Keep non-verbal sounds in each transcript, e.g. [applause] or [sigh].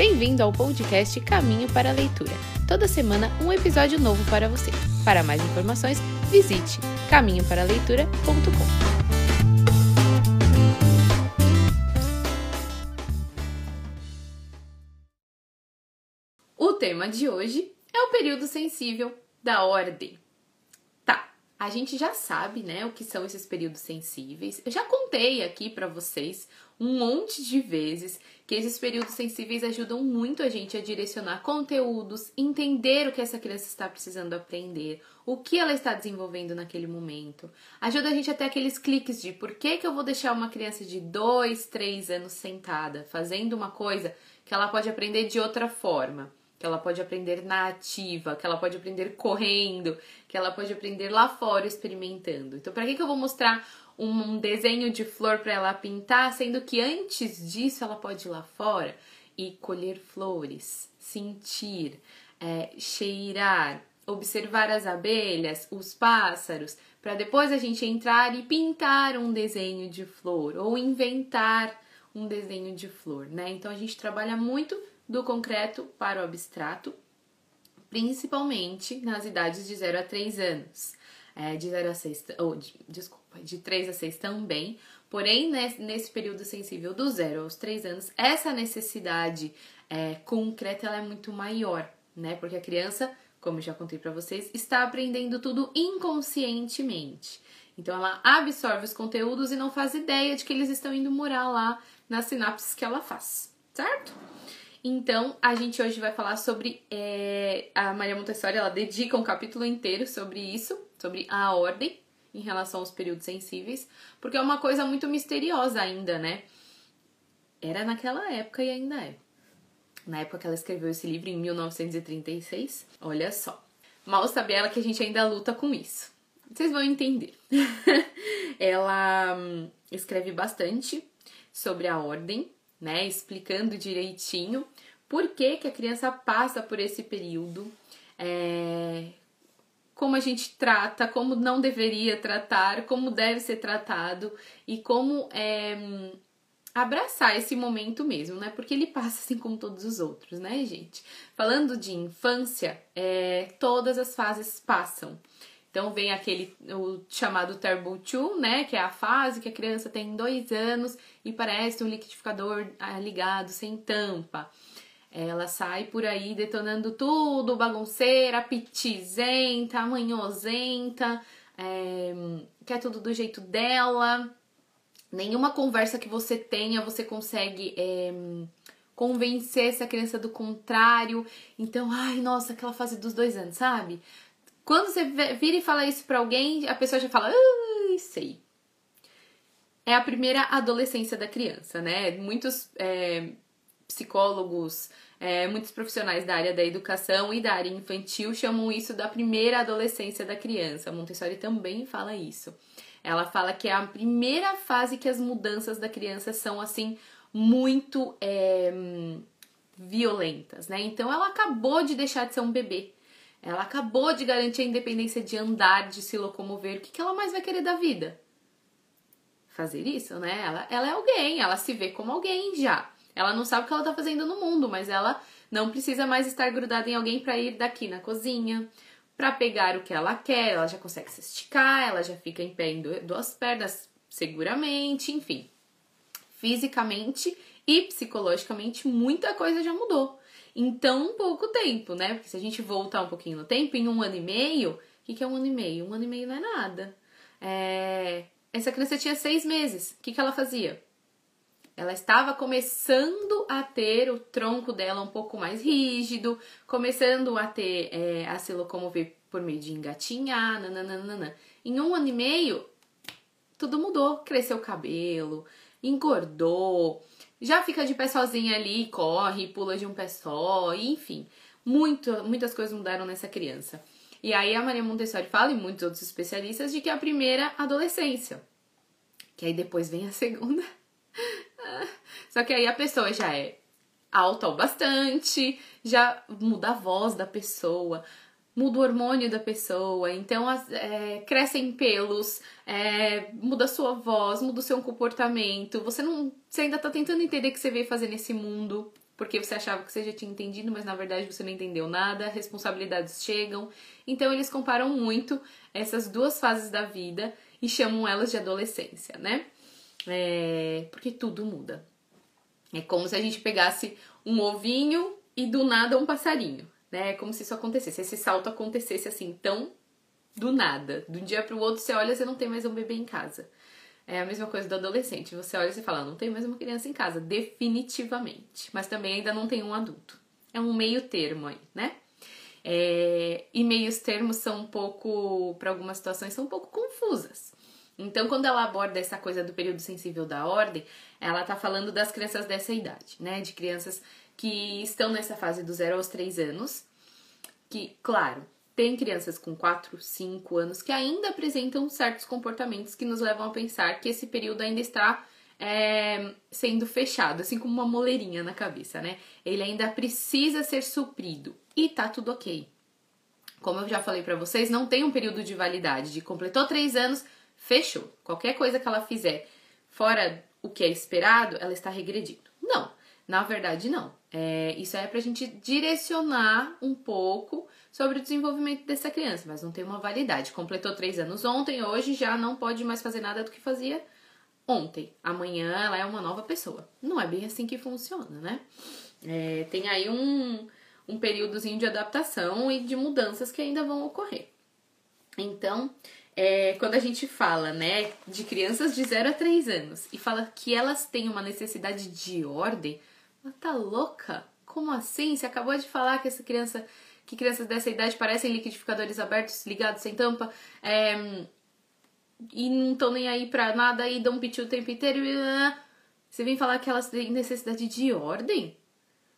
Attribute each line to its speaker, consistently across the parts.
Speaker 1: Bem-vindo ao podcast Caminho para a Leitura. Toda semana um episódio novo para você. Para mais informações, visite caminhoparaleitura.com. O tema de hoje é o período sensível da ordem. A gente já sabe, né, o que são esses períodos sensíveis. Eu já contei aqui para vocês um monte de vezes que esses períodos sensíveis ajudam muito a gente a direcionar conteúdos, entender o que essa criança está precisando aprender, o que ela está desenvolvendo naquele momento. Ajuda a gente a ter aqueles cliques de por que, que eu vou deixar uma criança de 2, 3 anos sentada fazendo uma coisa que ela pode aprender de outra forma que ela pode aprender na ativa, que ela pode aprender correndo, que ela pode aprender lá fora experimentando. Então, para que, que eu vou mostrar um desenho de flor para ela pintar, sendo que antes disso ela pode ir lá fora e colher flores, sentir, é, cheirar, observar as abelhas, os pássaros, para depois a gente entrar e pintar um desenho de flor ou inventar um desenho de flor, né? Então a gente trabalha muito do concreto para o abstrato, principalmente nas idades de 0 a 3 anos. É, de 0 a 6, ou, de, desculpa, de 3 a 6 também. Porém, nesse período sensível do 0 aos 3 anos, essa necessidade é, concreta ela é muito maior, né? Porque a criança, como já contei para vocês, está aprendendo tudo inconscientemente. Então, ela absorve os conteúdos e não faz ideia de que eles estão indo morar lá nas sinapses que ela faz, certo? Então, a gente hoje vai falar sobre. É, a Maria Montessori ela dedica um capítulo inteiro sobre isso, sobre a ordem em relação aos períodos sensíveis, porque é uma coisa muito misteriosa ainda, né? Era naquela época e ainda é. Na época que ela escreveu esse livro, em 1936, olha só. Mal sabe ela que a gente ainda luta com isso. Vocês vão entender. [laughs] ela hum, escreve bastante sobre a ordem, né? Explicando direitinho por que, que a criança passa por esse período, é, como a gente trata, como não deveria tratar, como deve ser tratado e como é, abraçar esse momento mesmo, né? Porque ele passa assim como todos os outros, né, gente? Falando de infância, é, todas as fases passam. Então vem aquele o chamado Turbo 2, né? Que é a fase que a criança tem dois anos e parece um liquidificador ah, ligado sem tampa. Ela sai por aí detonando tudo, bagunceira, pitizenta, manhosenta, é, quer tudo do jeito dela. Nenhuma conversa que você tenha você consegue é, convencer essa criança do contrário. Então, ai, nossa, aquela fase dos dois anos, sabe? Quando você vira e fala isso pra alguém, a pessoa já fala, ai, sei. É a primeira adolescência da criança, né? Muitos é, psicólogos, é, muitos profissionais da área da educação e da área infantil chamam isso da primeira adolescência da criança. A Montessori também fala isso. Ela fala que é a primeira fase que as mudanças da criança são assim muito é, violentas, né? Então ela acabou de deixar de ser um bebê. Ela acabou de garantir a independência de andar, de se locomover. O que, que ela mais vai querer da vida? Fazer isso, né? Ela, ela é alguém, ela se vê como alguém já. Ela não sabe o que ela tá fazendo no mundo, mas ela não precisa mais estar grudada em alguém para ir daqui na cozinha, para pegar o que ela quer. Ela já consegue se esticar, ela já fica em pé em duas pernas seguramente, enfim. Fisicamente e psicologicamente, muita coisa já mudou em tão pouco tempo, né? Porque se a gente voltar um pouquinho no tempo, em um ano e meio, o que, que é um ano e meio? Um ano e meio não é nada. É... Essa criança tinha seis meses. O que, que ela fazia? Ela estava começando a ter o tronco dela um pouco mais rígido, começando a ter é, a se locomover por meio de engatinhar, nananana. Em um ano e meio, tudo mudou. Cresceu o cabelo, engordou, já fica de pé sozinha ali, corre, pula de um pé só, enfim. Muito, muitas coisas mudaram nessa criança. E aí a Maria Montessori fala, e muitos outros especialistas, de que a primeira adolescência. Que aí depois vem a segunda. [laughs] Só que aí a pessoa já é alta o bastante, já muda a voz da pessoa, muda o hormônio da pessoa, então é, crescem pelos, é, muda a sua voz, muda o seu comportamento. Você não, você ainda tá tentando entender o que você veio fazer nesse mundo, porque você achava que você já tinha entendido, mas na verdade você não entendeu nada, responsabilidades chegam. Então eles comparam muito essas duas fases da vida e chamam elas de adolescência, né? É, porque tudo muda. É como se a gente pegasse um ovinho e do nada um passarinho, né? É como se isso acontecesse, esse salto acontecesse assim, tão do nada. De um dia para o outro você olha você não tem mais um bebê em casa. É a mesma coisa do adolescente. Você olha e você fala, não tem mais uma criança em casa, definitivamente. Mas também ainda não tem um adulto. É um meio termo aí, né? É, e meios termos são um pouco, para algumas situações, são um pouco confusas. Então, quando ela aborda essa coisa do período sensível da ordem, ela tá falando das crianças dessa idade, né? De crianças que estão nessa fase do 0 aos 3 anos, que, claro, tem crianças com 4, 5 anos que ainda apresentam certos comportamentos que nos levam a pensar que esse período ainda está é, sendo fechado, assim como uma moleirinha na cabeça, né? Ele ainda precisa ser suprido e tá tudo ok. Como eu já falei para vocês, não tem um período de validade de completou 3 anos, fechou. Qualquer coisa que ela fizer fora o que é esperado, ela está regredindo. Não, na verdade não. É, isso é pra gente direcionar um pouco sobre o desenvolvimento dessa criança, mas não tem uma validade. Completou três anos ontem, hoje já não pode mais fazer nada do que fazia ontem. Amanhã ela é uma nova pessoa. Não é bem assim que funciona, né? É, tem aí um, um períodozinho de adaptação e de mudanças que ainda vão ocorrer. Então, é, quando a gente fala, né, de crianças de 0 a 3 anos e fala que elas têm uma necessidade de ordem, ela tá louca? Como assim? Você acabou de falar que essa criança que crianças dessa idade parecem liquidificadores abertos, ligados sem tampa, é, e não estão nem aí pra nada e dão piti o tempo inteiro. Uh, você vem falar que elas têm necessidade de ordem?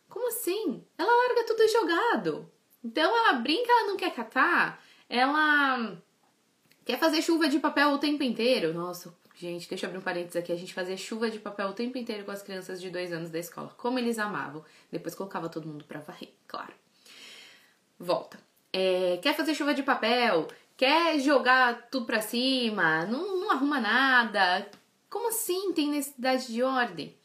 Speaker 1: Como assim? Ela larga tudo jogado. Então ela brinca, ela não quer catar, ela quer fazer chuva de papel o tempo inteiro. Nossa, gente, deixa eu abrir um parênteses aqui. A gente fazia chuva de papel o tempo inteiro com as crianças de dois anos da escola. Como eles amavam. Depois colocava todo mundo pra varrer, claro volta. É, quer fazer chuva de papel, quer jogar tudo pra cima, não, não arruma nada. Como assim tem necessidade de ordem?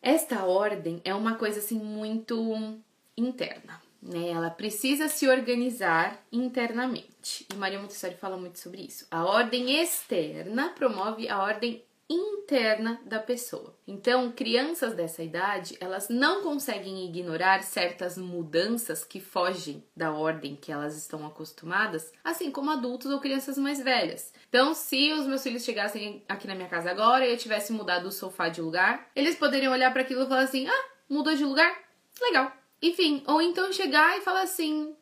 Speaker 1: Esta ordem é uma coisa assim muito interna, né? Ela precisa se organizar internamente. E Maria Montessori fala muito sobre isso. A ordem externa promove a ordem interna da pessoa. Então, crianças dessa idade, elas não conseguem ignorar certas mudanças que fogem da ordem que elas estão acostumadas, assim como adultos ou crianças mais velhas. Então, se os meus filhos chegassem aqui na minha casa agora e eu tivesse mudado o sofá de lugar, eles poderiam olhar para aquilo e falar assim: "Ah, mudou de lugar? Legal". Enfim, ou então chegar e falar assim: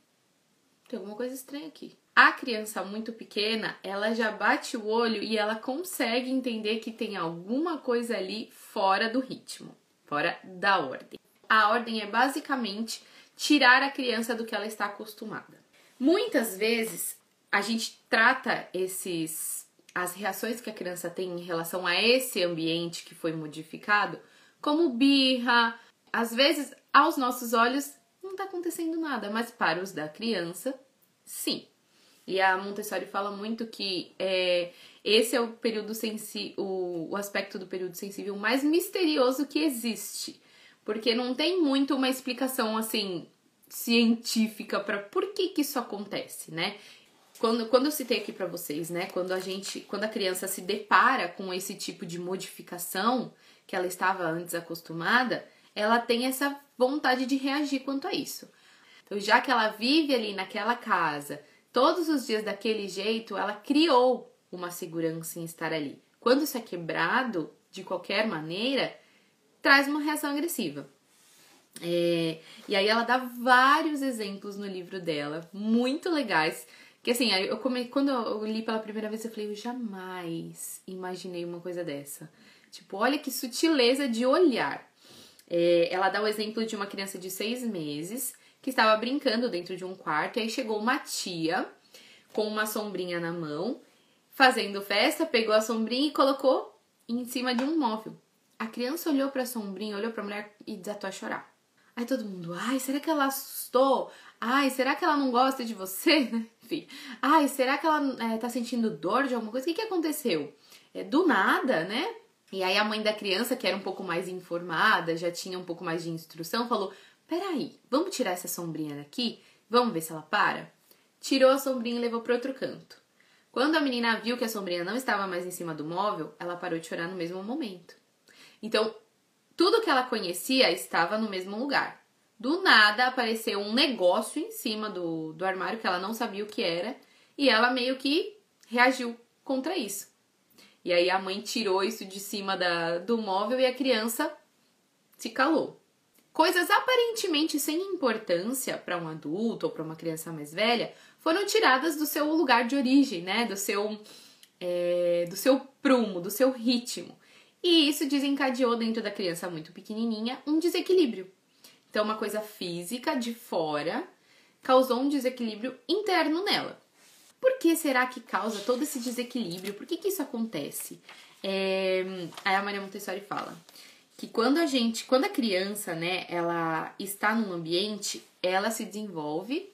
Speaker 1: "Tem alguma coisa estranha aqui". A criança muito pequena, ela já bate o olho e ela consegue entender que tem alguma coisa ali fora do ritmo, fora da ordem. A ordem é basicamente tirar a criança do que ela está acostumada. Muitas vezes a gente trata esses as reações que a criança tem em relação a esse ambiente que foi modificado como birra. Às vezes, aos nossos olhos, não está acontecendo nada, mas para os da criança, sim. E a Montessori fala muito que é, esse é o período sensível, o, aspecto do período sensível mais misterioso que existe. Porque não tem muito uma explicação assim científica para por que, que isso acontece, né? Quando, quando eu citei aqui para vocês, né, quando a gente, quando a criança se depara com esse tipo de modificação que ela estava antes acostumada, ela tem essa vontade de reagir quanto a isso. Então, já que ela vive ali naquela casa, todos os dias daquele jeito, ela criou uma segurança em estar ali. Quando isso é quebrado de qualquer maneira, traz uma reação agressiva. É, e aí ela dá vários exemplos no livro dela, muito legais. Que assim, eu come, quando eu li pela primeira vez, eu falei, eu jamais imaginei uma coisa dessa. Tipo, olha que sutileza de olhar. É, ela dá o exemplo de uma criança de seis meses que estava brincando dentro de um quarto. E aí chegou uma tia com uma sombrinha na mão, fazendo festa, pegou a sombrinha e colocou em cima de um móvel. A criança olhou para a sombrinha, olhou para a mulher e desatou a chorar. Aí todo mundo, ai, será que ela assustou? Ai, será que ela não gosta de você? [laughs] Enfim, ai, será que ela é, tá sentindo dor de alguma coisa? O que, que aconteceu? É, do nada, né? E aí a mãe da criança, que era um pouco mais informada, já tinha um pouco mais de instrução, falou: Peraí, vamos tirar essa sombrinha daqui? Vamos ver se ela para? Tirou a sombrinha e levou para outro canto. Quando a menina viu que a sombrinha não estava mais em cima do móvel, ela parou de chorar no mesmo momento. Então, tudo que ela conhecia estava no mesmo lugar. Do nada apareceu um negócio em cima do, do armário que ela não sabia o que era e ela meio que reagiu contra isso. E aí a mãe tirou isso de cima da, do móvel e a criança se calou. Coisas aparentemente sem importância para um adulto ou para uma criança mais velha foram tiradas do seu lugar de origem, né? Do seu, é, do seu prumo, do seu ritmo. E isso desencadeou dentro da criança muito pequenininha um desequilíbrio. Então, uma coisa física de fora causou um desequilíbrio interno nela. Por que será que causa todo esse desequilíbrio? Por que, que isso acontece? É... Aí a Maria Montessori fala que quando a gente, quando a criança, né, ela está num ambiente, ela se desenvolve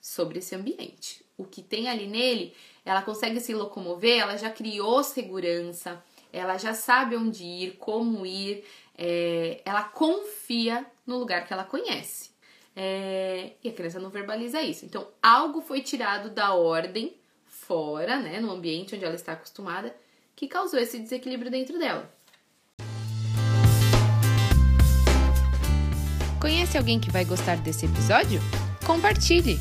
Speaker 1: sobre esse ambiente. O que tem ali nele, ela consegue se locomover, ela já criou segurança, ela já sabe onde ir, como ir, é, ela confia no lugar que ela conhece. É, e a criança não verbaliza isso. Então, algo foi tirado da ordem fora, né, no ambiente onde ela está acostumada, que causou esse desequilíbrio dentro dela.
Speaker 2: Conhece alguém que vai gostar desse episódio? Compartilhe!